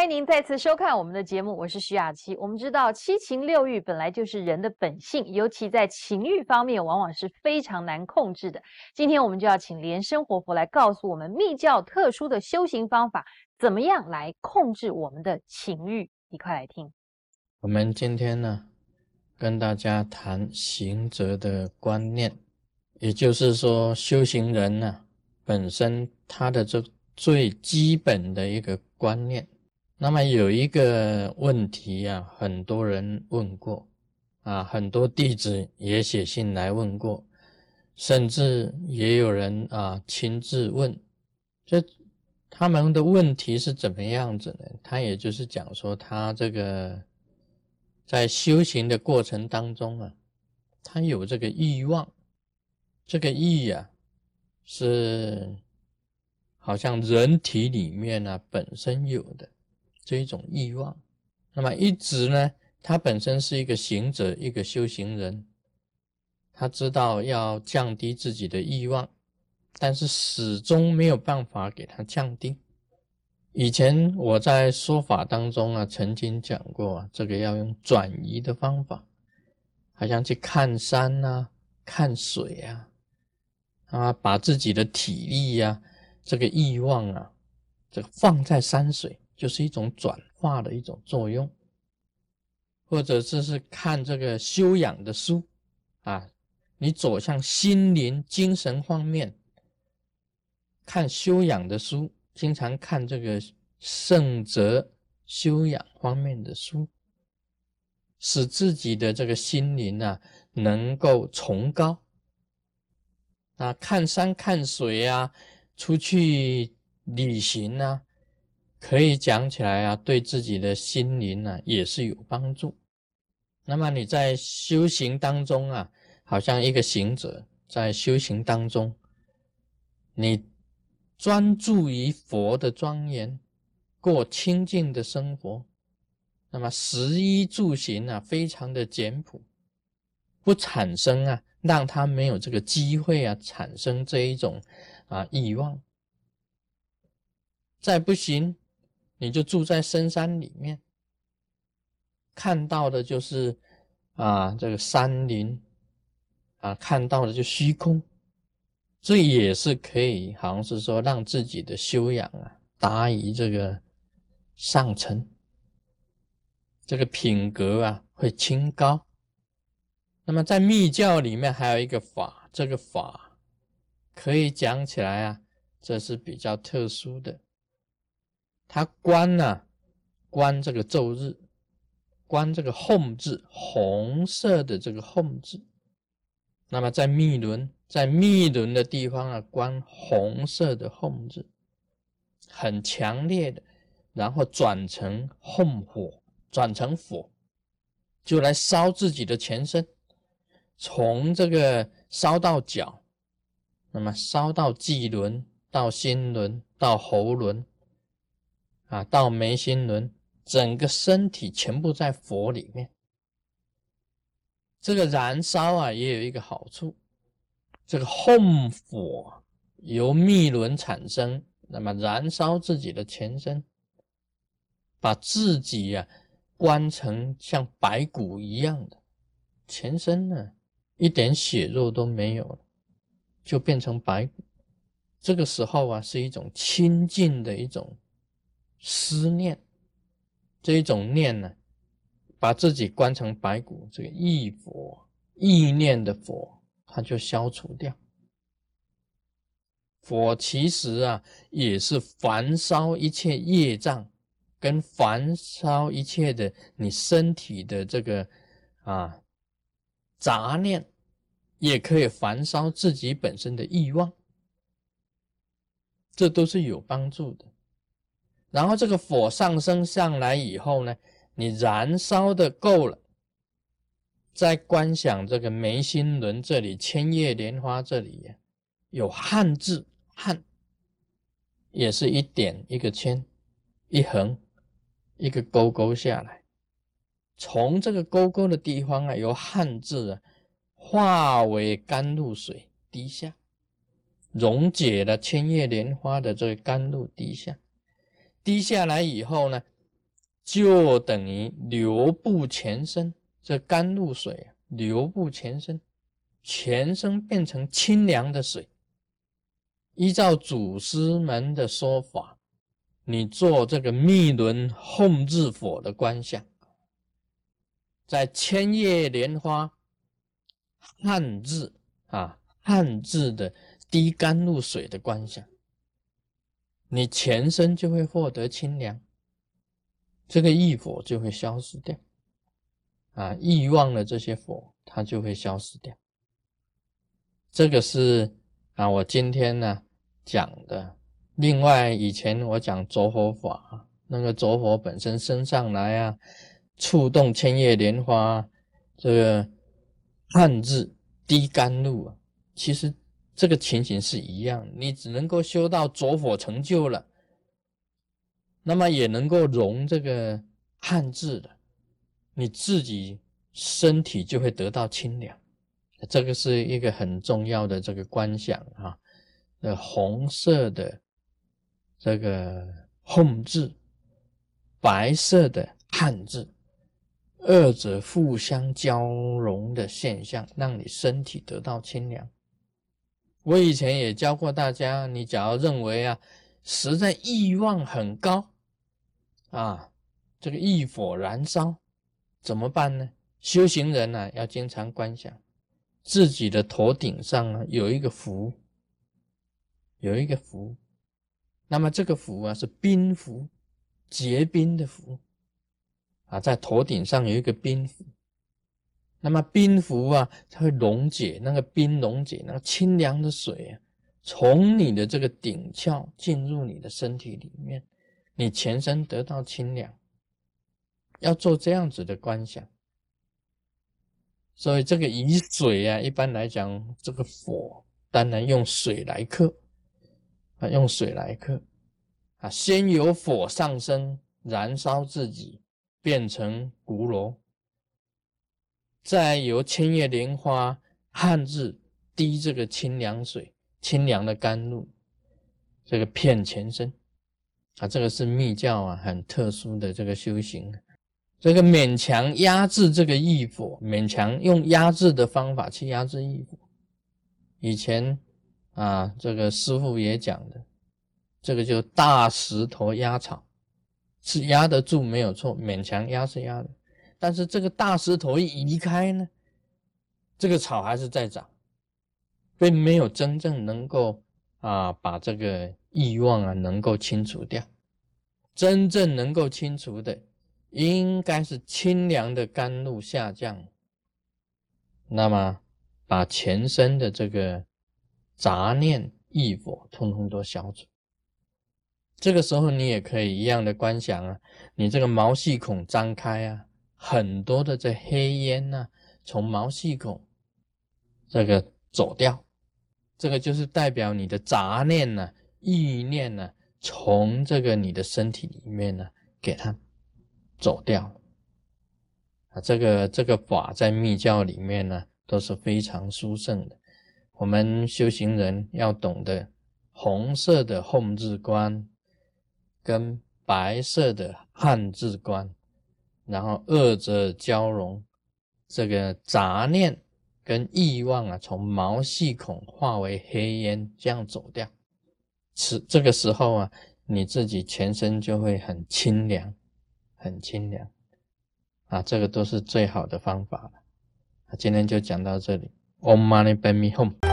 欢迎您再次收看我们的节目，我是徐雅琪。我们知道七情六欲本来就是人的本性，尤其在情欲方面，往往是非常难控制的。今天我们就要请莲生活佛来告诉我们密教特殊的修行方法，怎么样来控制我们的情欲？一块来听。我们今天呢，跟大家谈行者的观念，也就是说，修行人呢本身他的这最基本的一个观念。那么有一个问题呀，很多人问过，啊，很多弟子也写信来问过，甚至也有人啊亲自问，这他们的问题是怎么样子呢？他也就是讲说，他这个在修行的过程当中啊，他有这个欲望，这个欲呀，是好像人体里面呢本身有的。这一种欲望，那么一直呢，他本身是一个行者，一个修行人，他知道要降低自己的欲望，但是始终没有办法给他降低。以前我在说法当中啊，曾经讲过，这个要用转移的方法，好像去看山啊，看水啊，啊，把自己的体力呀，这个欲望啊，这个放在山水。就是一种转化的一种作用，或者这是看这个修养的书啊，你走向心灵、精神方面，看修养的书，经常看这个圣哲修养方面的书，使自己的这个心灵啊能够崇高。啊，看山看水啊，出去旅行啊。可以讲起来啊，对自己的心灵呢也是有帮助。那么你在修行当中啊，好像一个行者在修行当中，你专注于佛的庄严，过清净的生活，那么食衣住行啊，非常的简朴，不产生啊，让他没有这个机会啊，产生这一种啊欲望。再不行。你就住在深山里面，看到的就是啊这个山林啊，看到的就虚空，这也是可以，好像是说让自己的修养啊达于这个上层，这个品格啊会清高。那么在密教里面还有一个法，这个法可以讲起来啊，这是比较特殊的。他观呢，观这个昼日，观这个吽字，红色的这个吽字。那么在密轮，在密轮的地方啊，观红色的吽字，很强烈的，然后转成吽火，转成火，就来烧自己的全身，从这个烧到脚，那么烧到际轮，到心轮，到喉轮。啊，到眉心轮，整个身体全部在佛里面。这个燃烧啊，也有一个好处，这个吽火由密轮产生，那么燃烧自己的全身，把自己呀关成像白骨一样的全身呢，一点血肉都没有了，就变成白骨。这个时候啊，是一种清净的一种。思念这一种念呢，把自己关成白骨，这个意佛意念的佛，它就消除掉。佛其实啊，也是焚烧一切业障，跟焚烧一切的你身体的这个啊杂念，也可以焚烧自己本身的欲望，这都是有帮助的。然后这个火上升上来以后呢，你燃烧的够了，再观想这个眉心轮这里千叶莲花这里有汉字汉，也是一点一个千，一横一个勾勾下来，从这个勾勾的地方啊，由汉字啊化为甘露水滴下，溶解了千叶莲花的这个甘露滴下。滴下来以后呢，就等于流布全身，这甘露水啊，流布全身，全身变成清凉的水。依照祖师们的说法，你做这个密轮控制火的观想，在千叶莲花汉字啊汉字的滴甘露水的观想，你全身就会获得清凉，这个异火就会消失掉，啊，欲望的这些火它就会消失掉。这个是啊，我今天呢讲的。另外，以前我讲着火法，那个着火本身升上来啊，触动千叶莲花，这个汉字滴甘露啊，其实这个情形是一样，你只能够修到着火成就了，那么也能够融这个汉字的，你自己身体就会得到清凉，这个是一个很重要的这个观想啊，那红色的这个红字，白色的汉字。二者互相交融的现象，让你身体得到清凉。我以前也教过大家，你假如认为啊，实在欲望很高啊，这个欲火燃烧，怎么办呢？修行人呢，要经常观想自己的头顶上啊有一个符，有一个符，那么这个符啊是冰符，结冰的符。啊，在头顶上有一个冰符，那么冰符啊，它会溶解那个冰，溶解那个清凉的水啊，从你的这个顶窍进入你的身体里面，你全身得到清凉。要做这样子的观想，所以这个以水啊，一般来讲，这个火当然用水来克，啊，用水来克，啊，先由火上升，燃烧自己。变成骨螺，再由千叶莲花汉字滴这个清凉水、清凉的甘露，这个片全身啊，这个是密教啊很特殊的这个修行。这个勉强压制这个异火，勉强用压制的方法去压制异火。以前啊，这个师傅也讲的，这个就大石头压草。是压得住没有错，勉强压是压的，但是这个大石头一移开呢，这个草还是在长，并没有真正能够啊把这个欲望啊能够清除掉。真正能够清除的，应该是清凉的甘露下降，那么把全身的这个杂念欲火通通都消除。这个时候，你也可以一样的观想啊，你这个毛细孔张开啊，很多的这黑烟呢，从毛细孔这个走掉，这个就是代表你的杂念呢、意念呢，从这个你的身体里面呢，给它走掉啊。这个这个法在密教里面呢，都是非常殊胜的。我们修行人要懂得红色的控制观。跟白色的汉字观，然后二者交融，这个杂念跟欲望啊，从毛细孔化为黑烟，这样走掉。此这个时候啊，你自己全身就会很清凉，很清凉啊，这个都是最好的方法了。今天就讲到这里，Om Mani Padme Hum。